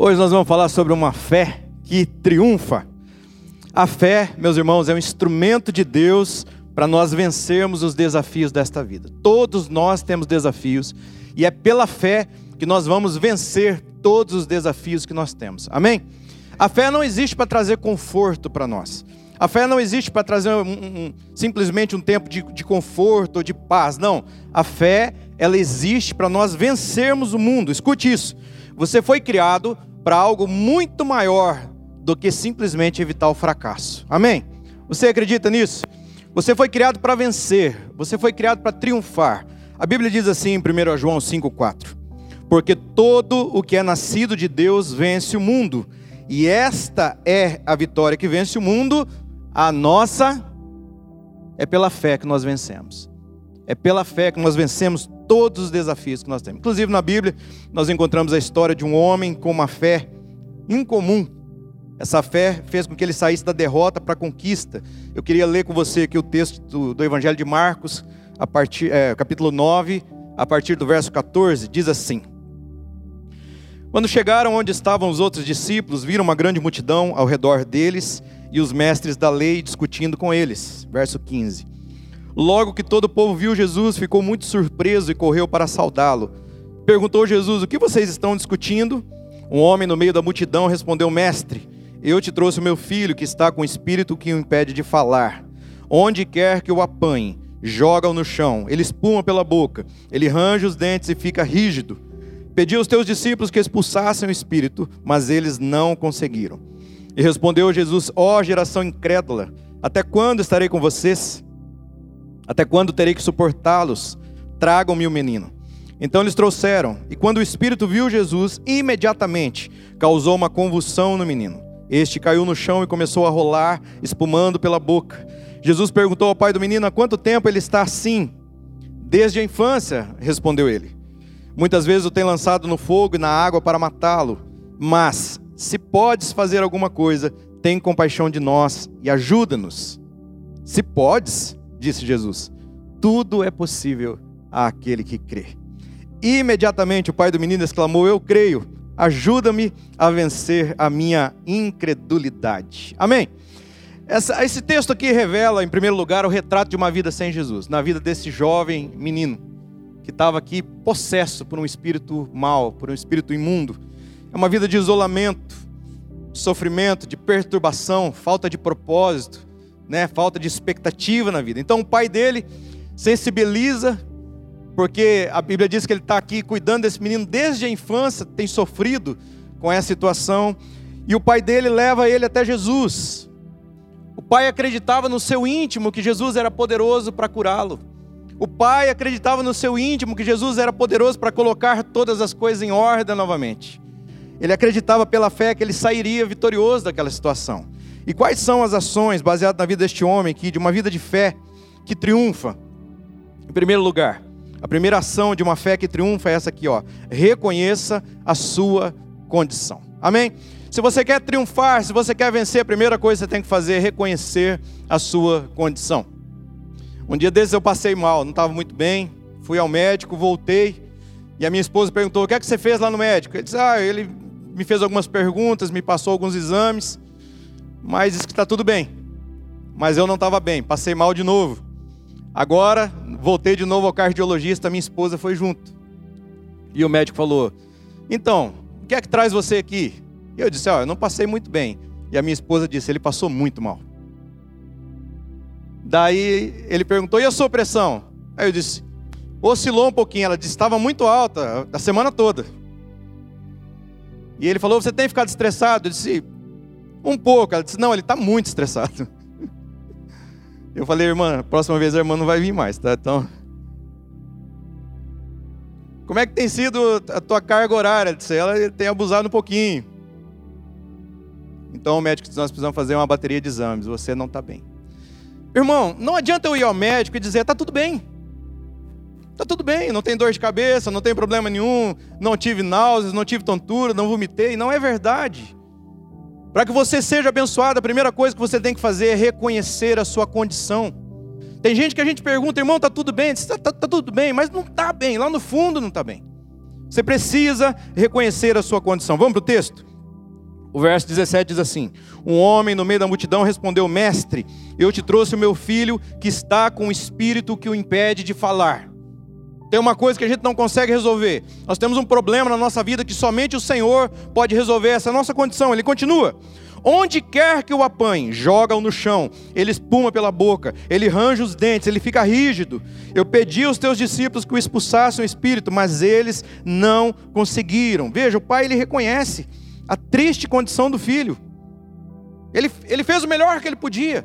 Hoje nós vamos falar sobre uma fé que triunfa. A fé, meus irmãos, é um instrumento de Deus para nós vencermos os desafios desta vida. Todos nós temos desafios e é pela fé que nós vamos vencer todos os desafios que nós temos. Amém? A fé não existe para trazer conforto para nós. A fé não existe para trazer um, um, simplesmente um tempo de, de conforto ou de paz. Não. A fé, ela existe para nós vencermos o mundo. Escute isso. Você foi criado para algo muito maior do que simplesmente evitar o fracasso. Amém? Você acredita nisso? Você foi criado para vencer. Você foi criado para triunfar. A Bíblia diz assim em 1 João 5,4: Porque todo o que é nascido de Deus vence o mundo. E esta é a vitória que vence o mundo, a nossa é pela fé que nós vencemos. É pela fé que nós vencemos todos os desafios que nós temos. Inclusive na Bíblia, nós encontramos a história de um homem com uma fé incomum. Essa fé fez com que ele saísse da derrota para a conquista. Eu queria ler com você aqui o texto do, Evangelho de Marcos, a partir, é, capítulo 9, a partir do verso 14, diz assim: Quando chegaram onde estavam os outros discípulos, viram uma grande multidão ao redor deles e os mestres da lei discutindo com eles. Verso 15. Logo que todo o povo viu Jesus, ficou muito surpreso e correu para saudá-lo. Perguntou Jesus: O que vocês estão discutindo? Um homem no meio da multidão respondeu: Mestre, eu te trouxe o meu filho que está com o espírito que o impede de falar. Onde quer que o apanhe, joga-o no chão. Ele espuma pela boca, ele range os dentes e fica rígido. Pedi aos teus discípulos que expulsassem o espírito, mas eles não conseguiram. E respondeu Jesus: Ó oh, geração incrédula, até quando estarei com vocês? Até quando terei que suportá-los? Tragam-me o menino. Então eles trouxeram, e quando o espírito viu Jesus, imediatamente causou uma convulsão no menino. Este caiu no chão e começou a rolar, espumando pela boca. Jesus perguntou ao pai do menino há quanto tempo ele está assim. Desde a infância, respondeu ele. Muitas vezes o tem lançado no fogo e na água para matá-lo, mas se podes fazer alguma coisa, tem compaixão de nós e ajuda-nos. Se podes, disse Jesus, tudo é possível àquele que crê. Imediatamente o pai do menino exclamou: Eu creio, ajuda-me a vencer a minha incredulidade. Amém? Essa, esse texto aqui revela, em primeiro lugar, o retrato de uma vida sem Jesus, na vida desse jovem menino que estava aqui possesso por um espírito mau, por um espírito imundo é uma vida de isolamento, sofrimento, de perturbação, falta de propósito, né? falta de expectativa na vida. Então o pai dele sensibiliza, porque a Bíblia diz que ele está aqui cuidando desse menino desde a infância, tem sofrido com essa situação, e o pai dele leva ele até Jesus. O pai acreditava no seu íntimo que Jesus era poderoso para curá-lo. O pai acreditava no seu íntimo que Jesus era poderoso para colocar todas as coisas em ordem novamente. Ele acreditava pela fé que ele sairia vitorioso daquela situação. E quais são as ações baseadas na vida deste homem aqui, de uma vida de fé que triunfa? Em primeiro lugar, a primeira ação de uma fé que triunfa é essa aqui, ó. Reconheça a sua condição. Amém? Se você quer triunfar, se você quer vencer, a primeira coisa que você tem que fazer é reconhecer a sua condição. Um dia desses eu passei mal, não estava muito bem, fui ao médico, voltei, e a minha esposa perguntou: o que é que você fez lá no médico? Ele disse: ah, ele me fez algumas perguntas, me passou alguns exames, mas disse que está tudo bem. Mas eu não estava bem, passei mal de novo. Agora, voltei de novo ao cardiologista, minha esposa foi junto. E o médico falou: Então, o que é que traz você aqui? E eu disse: Ó, oh, eu não passei muito bem. E a minha esposa disse: Ele passou muito mal. Daí ele perguntou: E a sua pressão? Aí eu disse: Oscilou um pouquinho. Ela disse: Estava muito alta a semana toda. E ele falou: Você tem ficado estressado? Eu disse: Um pouco. Ela disse: Não, ele está muito estressado. Eu falei: Irmã, próxima vez a irmã não vai vir mais, tá? Então. Como é que tem sido a tua carga horária? Disse, ela tem abusado um pouquinho. Então o médico disse: Nós precisamos fazer uma bateria de exames. Você não está bem. Irmão, não adianta eu ir ao médico e dizer: Está tudo bem. Está tudo bem, não tem dor de cabeça, não tem problema nenhum, não tive náuseas, não tive tontura, não vomitei. Não é verdade. Para que você seja abençoado, a primeira coisa que você tem que fazer é reconhecer a sua condição. Tem gente que a gente pergunta, irmão, está tudo bem? Está tá, tá tudo bem, mas não está bem, lá no fundo não está bem. Você precisa reconhecer a sua condição. Vamos para o texto? O verso 17 diz assim: Um homem no meio da multidão respondeu: Mestre, eu te trouxe o meu filho que está com o espírito que o impede de falar. Tem uma coisa que a gente não consegue resolver. Nós temos um problema na nossa vida que somente o Senhor pode resolver essa nossa condição. Ele continua: Onde quer que o apanhe, joga-o no chão, ele espuma pela boca, ele range os dentes, ele fica rígido. Eu pedi aos teus discípulos que o expulsassem o espírito, mas eles não conseguiram. Veja, o pai ele reconhece a triste condição do filho. Ele, ele fez o melhor que ele podia.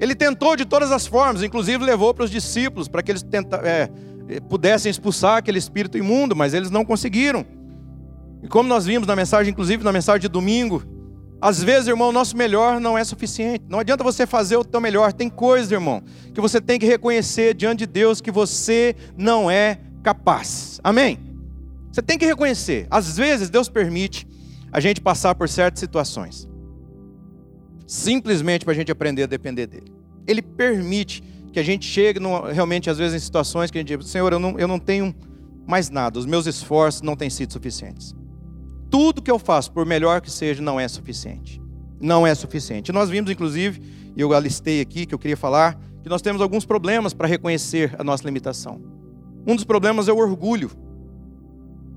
Ele tentou de todas as formas, inclusive levou para os discípulos para que eles tenta, é, pudessem expulsar aquele espírito imundo, mas eles não conseguiram. E como nós vimos na mensagem, inclusive na mensagem de domingo, às vezes, irmão, nosso melhor não é suficiente. Não adianta você fazer o teu melhor. Tem coisas, irmão, que você tem que reconhecer diante de Deus que você não é capaz. Amém? Você tem que reconhecer. Às vezes Deus permite a gente passar por certas situações. Simplesmente para a gente aprender a depender dele. Ele permite que a gente chegue no, realmente, às vezes, em situações que a gente diz, Senhor, eu não, eu não tenho mais nada, os meus esforços não têm sido suficientes. Tudo que eu faço, por melhor que seja, não é suficiente. Não é suficiente. Nós vimos, inclusive, e eu alistei aqui que eu queria falar, que nós temos alguns problemas para reconhecer a nossa limitação. Um dos problemas é o orgulho.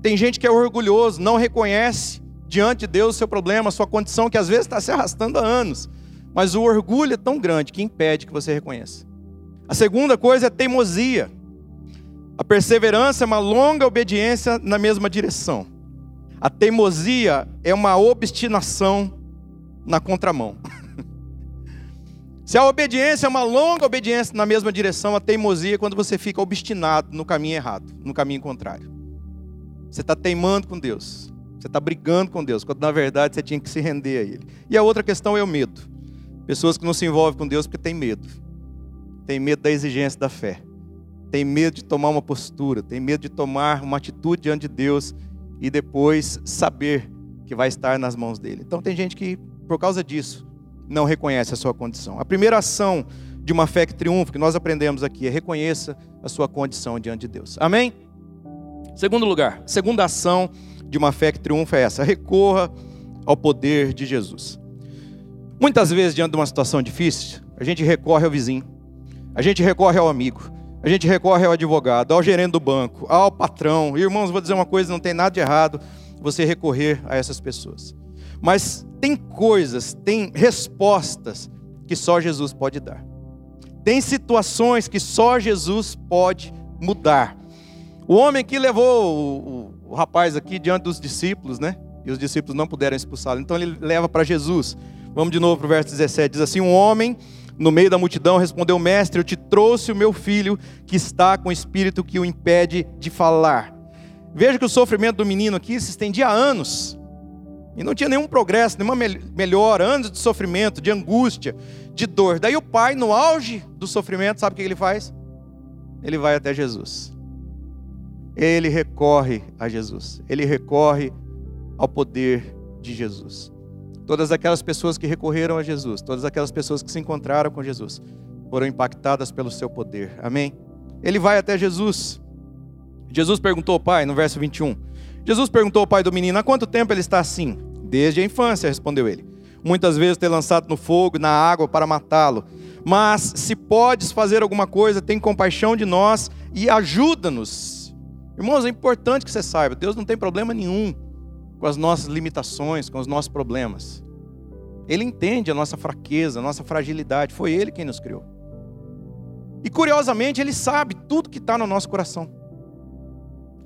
Tem gente que é orgulhoso, não reconhece diante de Deus o seu problema, a sua condição, que às vezes está se arrastando há anos. Mas o orgulho é tão grande que impede que você reconheça. A segunda coisa é teimosia. A perseverança é uma longa obediência na mesma direção. A teimosia é uma obstinação na contramão. Se a obediência é uma longa obediência na mesma direção, a teimosia é quando você fica obstinado no caminho errado, no caminho contrário. Você está teimando com Deus. Você está brigando com Deus, quando na verdade você tinha que se render a Ele. E a outra questão é o medo. Pessoas que não se envolvem com Deus porque têm medo. Tem medo da exigência da fé. Tem medo de tomar uma postura. Tem medo de tomar uma atitude diante de Deus e depois saber que vai estar nas mãos dele. Então tem gente que, por causa disso, não reconhece a sua condição. A primeira ação de uma fé que triunfa, que nós aprendemos aqui, é reconheça a sua condição diante de Deus. Amém? Segundo lugar, segunda ação de uma fé que triunfa é essa: recorra ao poder de Jesus. Muitas vezes, diante de uma situação difícil, a gente recorre ao vizinho, a gente recorre ao amigo, a gente recorre ao advogado, ao gerente do banco, ao patrão. Irmãos, vou dizer uma coisa: não tem nada de errado você recorrer a essas pessoas. Mas tem coisas, tem respostas que só Jesus pode dar. Tem situações que só Jesus pode mudar. O homem que levou o, rapaz aqui diante dos discípulos, né? E os discípulos não puderam expulsá-lo. Então ele leva para Jesus. Vamos de novo para o verso 17. Diz assim: Um homem no meio da multidão respondeu: Mestre, eu te trouxe o meu filho que está com o espírito que o impede de falar. Veja que o sofrimento do menino aqui se estendia há anos. E não tinha nenhum progresso, nenhuma melhora, anos de sofrimento, de angústia, de dor. Daí o pai, no auge do sofrimento, sabe o que ele faz? Ele vai até Jesus ele recorre a Jesus, ele recorre ao poder de Jesus. Todas aquelas pessoas que recorreram a Jesus, todas aquelas pessoas que se encontraram com Jesus, foram impactadas pelo seu poder. Amém? Ele vai até Jesus. Jesus perguntou ao pai, no verso 21. Jesus perguntou ao pai do menino: há quanto tempo ele está assim? Desde a infância, respondeu ele. Muitas vezes ter lançado no fogo, na água para matá-lo. Mas se podes fazer alguma coisa, tem compaixão de nós e ajuda-nos Irmãos, é importante que você saiba, Deus não tem problema nenhum com as nossas limitações, com os nossos problemas. Ele entende a nossa fraqueza, a nossa fragilidade. Foi Ele quem nos criou. E curiosamente, Ele sabe tudo que está no nosso coração.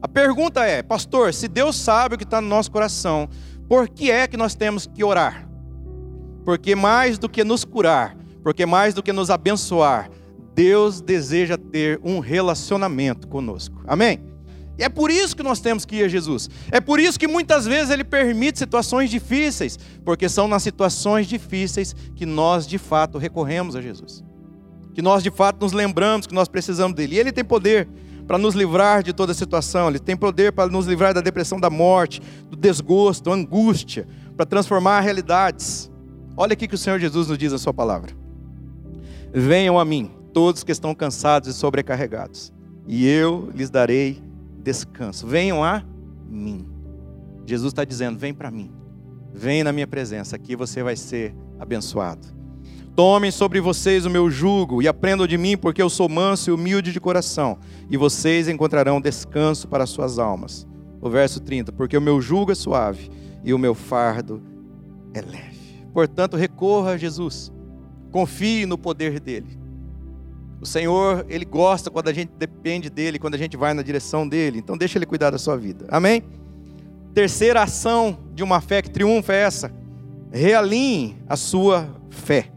A pergunta é, pastor, se Deus sabe o que está no nosso coração, por que é que nós temos que orar? Porque mais do que nos curar, porque mais do que nos abençoar, Deus deseja ter um relacionamento conosco. Amém? E é por isso que nós temos que ir a Jesus. É por isso que muitas vezes Ele permite situações difíceis, porque são nas situações difíceis que nós de fato recorremos a Jesus. Que nós de fato nos lembramos que nós precisamos dele. E Ele tem poder para nos livrar de toda situação, Ele tem poder para nos livrar da depressão da morte, do desgosto, da angústia, para transformar realidades. Olha aqui que o Senhor Jesus nos diz na Sua palavra: Venham a mim, todos que estão cansados e sobrecarregados, e eu lhes darei descanso. Venham a mim. Jesus está dizendo: vem para mim. Vem na minha presença, aqui você vai ser abençoado. Tomem sobre vocês o meu jugo e aprendam de mim, porque eu sou manso e humilde de coração, e vocês encontrarão descanso para suas almas. O verso 30, porque o meu jugo é suave e o meu fardo é leve. Portanto, recorra a Jesus. Confie no poder dele. O Senhor, ele gosta quando a gente depende dele, quando a gente vai na direção dele. Então deixa ele cuidar da sua vida. Amém? Terceira ação de uma fé que triunfa é essa: realinhe a sua fé.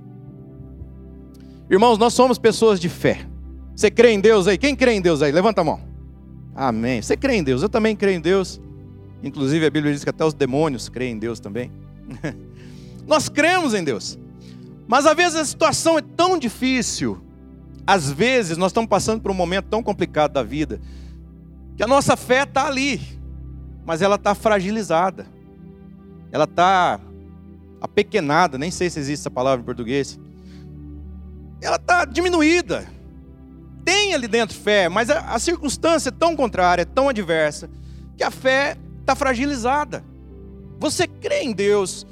Irmãos, nós somos pessoas de fé. Você crê em Deus aí? Quem crê em Deus aí? Levanta a mão. Amém. Você crê em Deus? Eu também creio em Deus. Inclusive a Bíblia diz que até os demônios creem em Deus também. nós cremos em Deus. Mas às vezes a situação é tão difícil. Às vezes nós estamos passando por um momento tão complicado da vida que a nossa fé está ali mas ela está fragilizada. Ela está apequenada, nem sei se existe essa palavra em português. Ela está diminuída. Tem ali dentro fé, mas a, a circunstância é tão contrária, é tão adversa, que a fé está fragilizada. Você crê em Deus,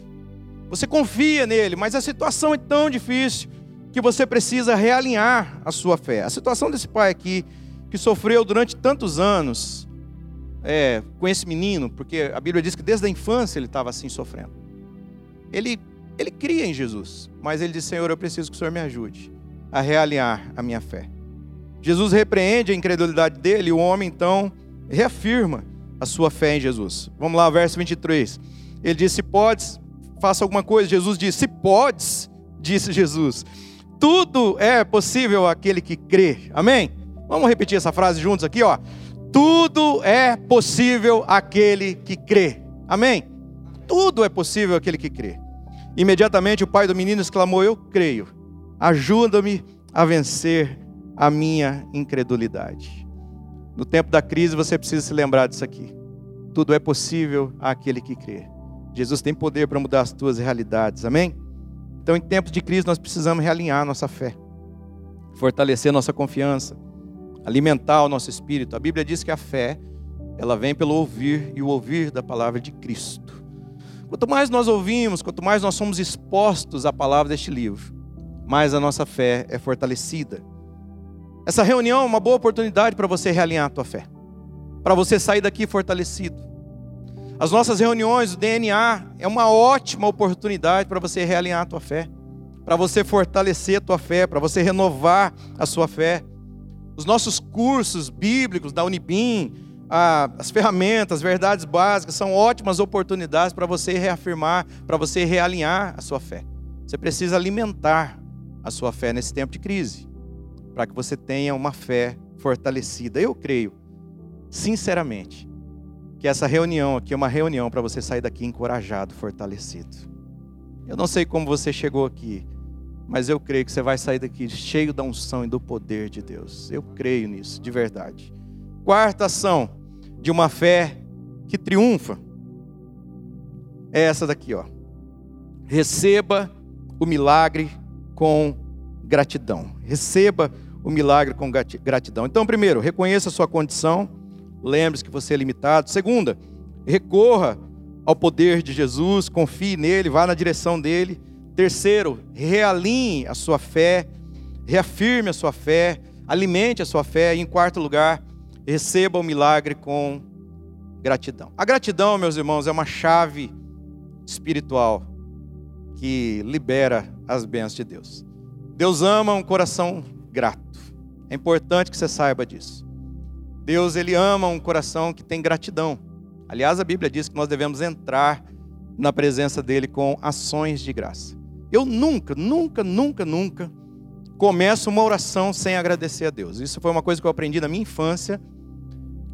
você confia nele, mas a situação é tão difícil que você precisa realinhar a sua fé. A situação desse pai aqui, que sofreu durante tantos anos, é, com esse menino, porque a Bíblia diz que desde a infância ele estava assim sofrendo. Ele, ele cria em Jesus, mas ele diz: Senhor, eu preciso que o Senhor me ajude a realinhar a minha fé. Jesus repreende a incredulidade dele e o homem então reafirma a sua fé em Jesus. Vamos lá, verso 23. Ele diz: Se podes, faça alguma coisa. Jesus disse: Se podes, disse Jesus. Tudo é possível àquele que crê. Amém? Vamos repetir essa frase juntos aqui, ó. Tudo é possível aquele que crê. Amém? Tudo é possível aquele que crê. Imediatamente o pai do menino exclamou: Eu creio. Ajuda-me a vencer a minha incredulidade. No tempo da crise você precisa se lembrar disso aqui. Tudo é possível àquele que crê. Jesus tem poder para mudar as tuas realidades. Amém? Então, em tempos de crise, nós precisamos realinhar nossa fé, fortalecer nossa confiança alimentar o nosso espírito. A Bíblia diz que a fé, ela vem pelo ouvir e o ouvir da palavra de Cristo. Quanto mais nós ouvimos, quanto mais nós somos expostos à palavra deste livro, mais a nossa fé é fortalecida. Essa reunião é uma boa oportunidade para você realinhar a tua fé, para você sair daqui fortalecido. As nossas reuniões, o DNA, é uma ótima oportunidade para você realinhar a tua fé, para você fortalecer a tua fé, para você renovar a sua fé. Os nossos cursos bíblicos da Unibim, as ferramentas, as verdades básicas, são ótimas oportunidades para você reafirmar, para você realinhar a sua fé. Você precisa alimentar a sua fé nesse tempo de crise, para que você tenha uma fé fortalecida. Eu creio, sinceramente, que essa reunião aqui é uma reunião para você sair daqui encorajado, fortalecido. Eu não sei como você chegou aqui, mas eu creio que você vai sair daqui cheio da unção e do poder de Deus. Eu creio nisso, de verdade. Quarta ação de uma fé que triunfa é essa daqui, ó. Receba o milagre com gratidão. Receba o milagre com gratidão. Então, primeiro, reconheça a sua condição. Lembre-se que você é limitado. Segunda, recorra ao poder de Jesus, confie nele, vá na direção dele. Terceiro, realinhe a sua fé, reafirme a sua fé, alimente a sua fé. E em quarto lugar, receba o milagre com gratidão. A gratidão, meus irmãos, é uma chave espiritual que libera as bênçãos de Deus. Deus ama um coração grato. É importante que você saiba disso. Deus ele ama um coração que tem gratidão. Aliás, a Bíblia diz que nós devemos entrar na presença dele com ações de graça. Eu nunca, nunca, nunca, nunca começo uma oração sem agradecer a Deus. Isso foi uma coisa que eu aprendi na minha infância.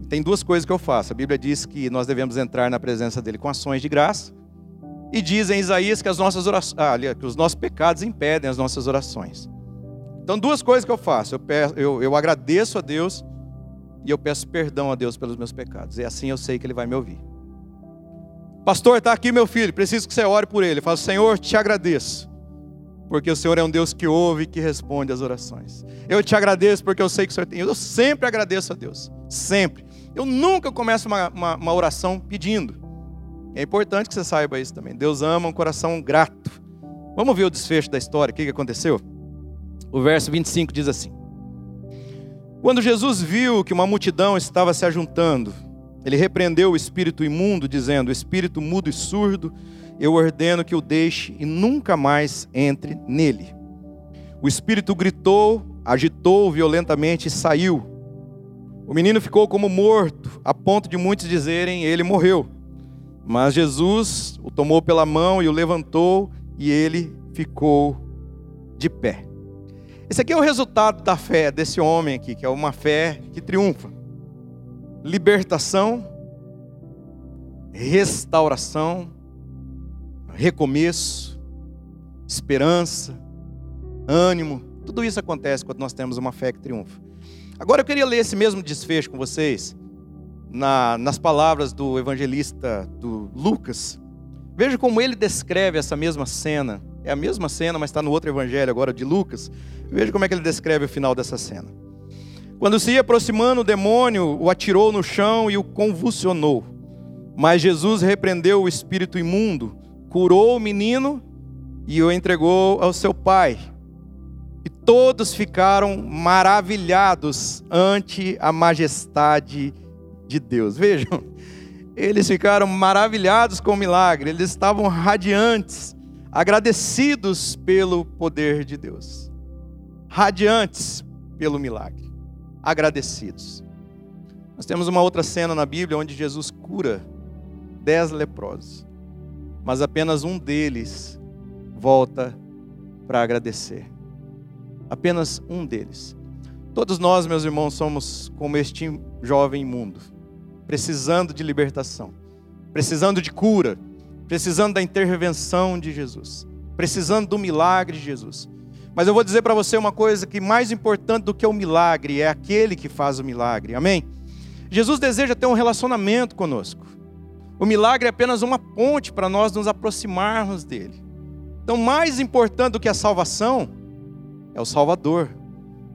Tem duas coisas que eu faço. A Bíblia diz que nós devemos entrar na presença dele com ações de graça. E diz em Isaías que, as nossas orações, ah, que os nossos pecados impedem as nossas orações. Então, duas coisas que eu faço. Eu, peço, eu, eu agradeço a Deus e eu peço perdão a Deus pelos meus pecados. E assim eu sei que Ele vai me ouvir. Pastor, está aqui meu filho, preciso que você ore por ele. Eu falo, Senhor, te agradeço, porque o Senhor é um Deus que ouve e que responde as orações. Eu te agradeço porque eu sei que o Senhor tem. Eu sempre agradeço a Deus, sempre. Eu nunca começo uma, uma, uma oração pedindo. É importante que você saiba isso também. Deus ama um coração grato. Vamos ver o desfecho da história, o que aconteceu? O verso 25 diz assim: Quando Jesus viu que uma multidão estava se ajuntando, ele repreendeu o espírito imundo, dizendo: Espírito mudo e surdo, eu ordeno que o deixe e nunca mais entre nele. O espírito gritou, agitou violentamente e saiu. O menino ficou como morto, a ponto de muitos dizerem: Ele morreu. Mas Jesus o tomou pela mão e o levantou, e ele ficou de pé. Esse aqui é o resultado da fé desse homem aqui, que é uma fé que triunfa. Libertação, restauração, recomeço, esperança, ânimo. Tudo isso acontece quando nós temos uma fé que triunfa. Agora eu queria ler esse mesmo desfecho com vocês, na, nas palavras do evangelista do Lucas. Veja como ele descreve essa mesma cena. É a mesma cena, mas está no outro evangelho agora de Lucas. Veja como é que ele descreve o final dessa cena. Quando se ia aproximando, o demônio o atirou no chão e o convulsionou. Mas Jesus repreendeu o espírito imundo, curou o menino e o entregou ao seu pai. E todos ficaram maravilhados ante a majestade de Deus. Vejam, eles ficaram maravilhados com o milagre, eles estavam radiantes, agradecidos pelo poder de Deus. Radiantes pelo milagre, agradecidos. Nós temos uma outra cena na Bíblia onde Jesus cura dez leprosos, mas apenas um deles volta para agradecer. Apenas um deles. Todos nós, meus irmãos, somos como este jovem mundo precisando de libertação, precisando de cura, precisando da intervenção de Jesus, precisando do milagre de Jesus. Mas eu vou dizer para você uma coisa que mais importante do que o milagre é aquele que faz o milagre. Amém? Jesus deseja ter um relacionamento conosco. O milagre é apenas uma ponte para nós nos aproximarmos dele. Então, mais importante do que a salvação é o Salvador.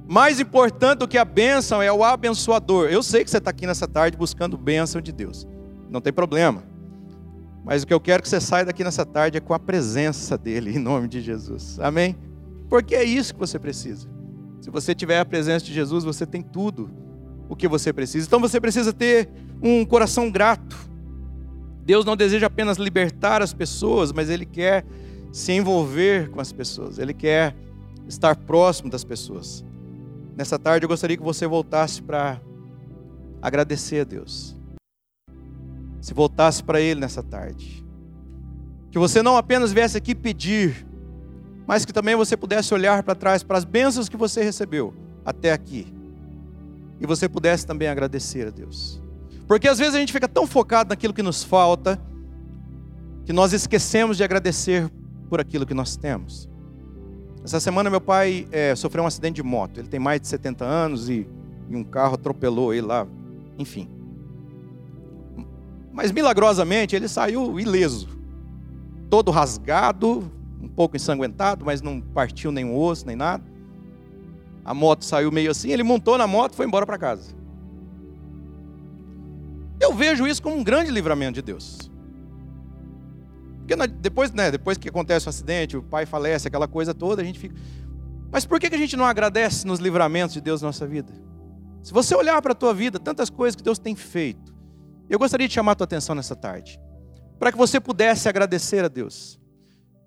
Mais importante do que a bênção é o abençoador. Eu sei que você está aqui nessa tarde buscando bênção de Deus. Não tem problema. Mas o que eu quero que você saia daqui nessa tarde é com a presença dEle, em nome de Jesus. Amém? Porque é isso que você precisa. Se você tiver a presença de Jesus, você tem tudo o que você precisa. Então você precisa ter um coração grato. Deus não deseja apenas libertar as pessoas, mas Ele quer se envolver com as pessoas. Ele quer estar próximo das pessoas. Nessa tarde eu gostaria que você voltasse para agradecer a Deus. Se voltasse para Ele nessa tarde. Que você não apenas viesse aqui pedir, mas que também você pudesse olhar para trás para as bênçãos que você recebeu até aqui. E você pudesse também agradecer a Deus. Porque às vezes a gente fica tão focado naquilo que nos falta, que nós esquecemos de agradecer por aquilo que nós temos. Essa semana meu pai é, sofreu um acidente de moto. Ele tem mais de 70 anos e, e um carro atropelou ele lá. Enfim. Mas milagrosamente ele saiu ileso. Todo rasgado, um pouco ensanguentado, mas não partiu nenhum osso, nem nada. A moto saiu meio assim, ele montou na moto e foi embora para casa. Eu vejo isso como um grande livramento de Deus. Porque depois, né, depois que acontece o acidente, o pai falece, aquela coisa toda, a gente fica. Mas por que a gente não agradece nos livramentos de Deus na nossa vida? Se você olhar para a tua vida, tantas coisas que Deus tem feito, eu gostaria de chamar a tua atenção nessa tarde, para que você pudesse agradecer a Deus,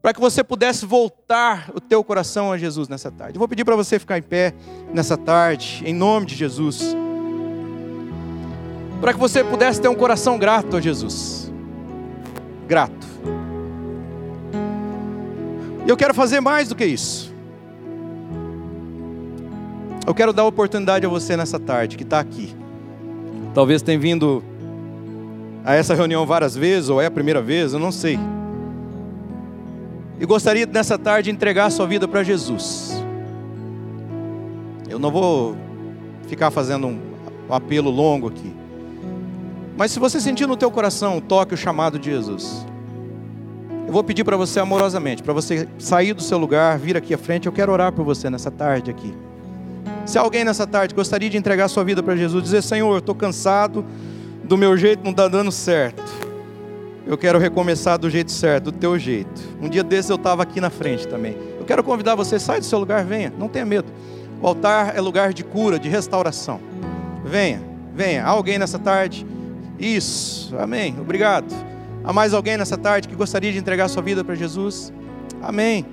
para que você pudesse voltar o teu coração a Jesus nessa tarde. Eu vou pedir para você ficar em pé nessa tarde, em nome de Jesus, para que você pudesse ter um coração grato a Jesus, grato. E eu quero fazer mais do que isso. Eu quero dar oportunidade a você nessa tarde que está aqui. Talvez tenha vindo a essa reunião várias vezes, ou é a primeira vez, eu não sei. E gostaria nessa tarde entregar a sua vida para Jesus. Eu não vou ficar fazendo um, apelo longo aqui. Mas se você sentir no teu coração o toque, o chamado de Jesus, eu vou pedir para você amorosamente, para você sair do seu lugar, vir aqui à frente. Eu quero orar por você nessa tarde aqui. Se alguém nessa tarde gostaria de entregar sua vida para Jesus, dizer: Senhor, eu estou cansado, do meu jeito não está dando certo. eu quero recomeçar do jeito certo, do teu jeito. Um dia desses eu estava aqui na frente também. Eu quero convidar você, sai do seu lugar, venha, não tenha medo. O altar é lugar de cura, de restauração. Venha, venha. Há alguém nessa tarde? Isso, amém. Obrigado. Há mais alguém nessa tarde que gostaria de entregar sua vida para Jesus? Amém.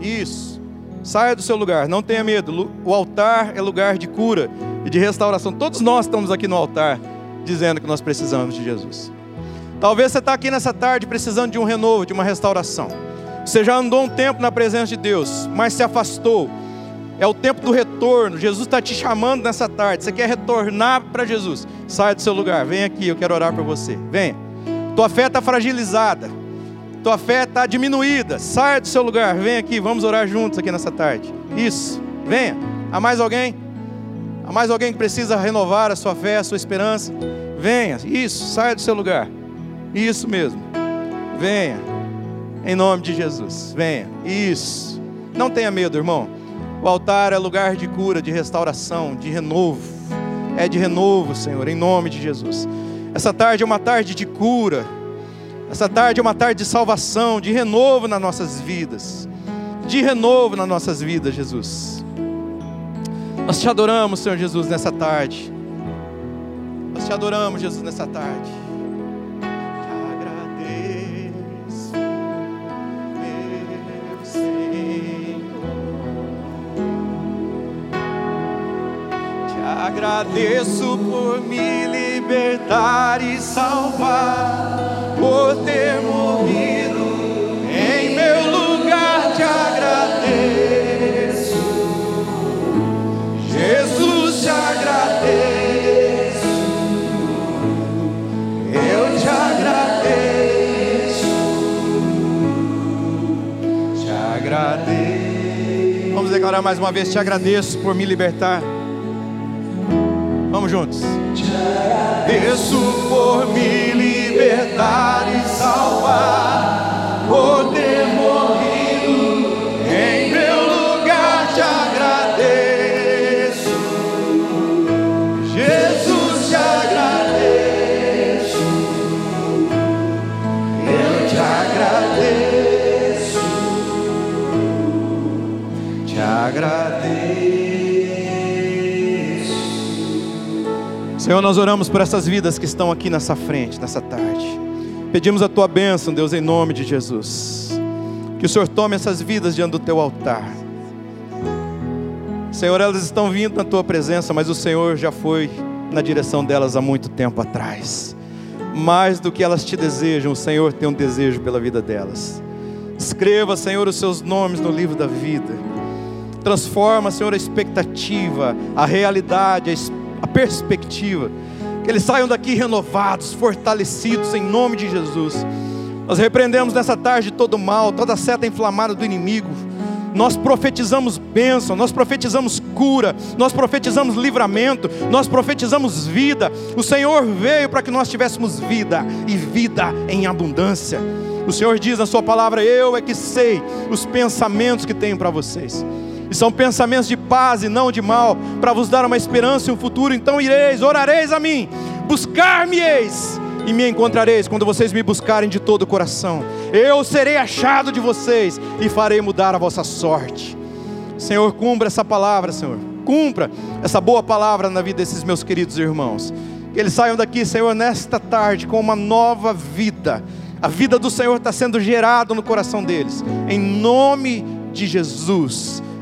Isso. Saia do seu lugar, não tenha medo. O altar é lugar de cura e de restauração. Todos nós estamos aqui no altar dizendo que nós precisamos de Jesus. Talvez você está aqui nessa tarde precisando de um renovo, de uma restauração. Você já andou um tempo na presença de Deus, mas se afastou. É o tempo do retorno. Jesus está te chamando nessa tarde. Você quer retornar para Jesus? Saia do seu lugar. Vem aqui, eu quero orar por você. Venha. Tua fé está fragilizada. Tua fé está diminuída. Saia do seu lugar. Vem aqui, vamos orar juntos aqui nessa tarde. Isso. Venha. Há mais alguém? Mais alguém que precisa renovar a sua fé, a sua esperança? Venha. Isso. Saia do seu lugar. Isso mesmo. Venha. Em nome de Jesus. Venha. Isso. Não tenha medo, irmão. O altar é lugar de cura, de restauração, de renovo. É de renovo, Senhor, em nome de Jesus. Essa tarde é uma tarde de cura. Essa tarde é uma tarde de salvação, de renovo nas nossas vidas. De renovo nas nossas vidas, Jesus. Nós te adoramos, Senhor Jesus, nessa tarde. Nós te adoramos, Jesus, nessa tarde. agradeço por me libertar e salvar, por ter morrido declarar mais uma vez: Te agradeço por me libertar. Vamos juntos. Te agradeço por me libertar e salvar, ter Senhor, nós oramos por essas vidas que estão aqui nessa frente, nessa tarde. Pedimos a tua bênção, Deus, em nome de Jesus. Que o Senhor tome essas vidas diante do teu altar. Senhor, elas estão vindo na tua presença, mas o Senhor já foi na direção delas há muito tempo atrás. Mais do que elas te desejam, o Senhor tem um desejo pela vida delas. Escreva, Senhor, os seus nomes no livro da vida. Transforma, Senhor, a expectativa, a realidade, a expectativa a perspectiva, que eles saiam daqui renovados, fortalecidos em nome de Jesus. Nós repreendemos nessa tarde todo mal, toda seta inflamada do inimigo. Nós profetizamos bênção, nós profetizamos cura, nós profetizamos livramento, nós profetizamos vida. O Senhor veio para que nós tivéssemos vida e vida em abundância. O Senhor diz na Sua palavra: Eu é que sei os pensamentos que tenho para vocês e são pensamentos de paz e não de mal, para vos dar uma esperança e um futuro. Então ireis, orareis a mim, buscar-me-eis e me encontrareis quando vocês me buscarem de todo o coração. Eu serei achado de vocês e farei mudar a vossa sorte. Senhor, cumpra essa palavra, Senhor. Cumpra essa boa palavra na vida desses meus queridos irmãos. Que eles saiam daqui, Senhor, nesta tarde com uma nova vida. A vida do Senhor está sendo gerada no coração deles. Em nome de Jesus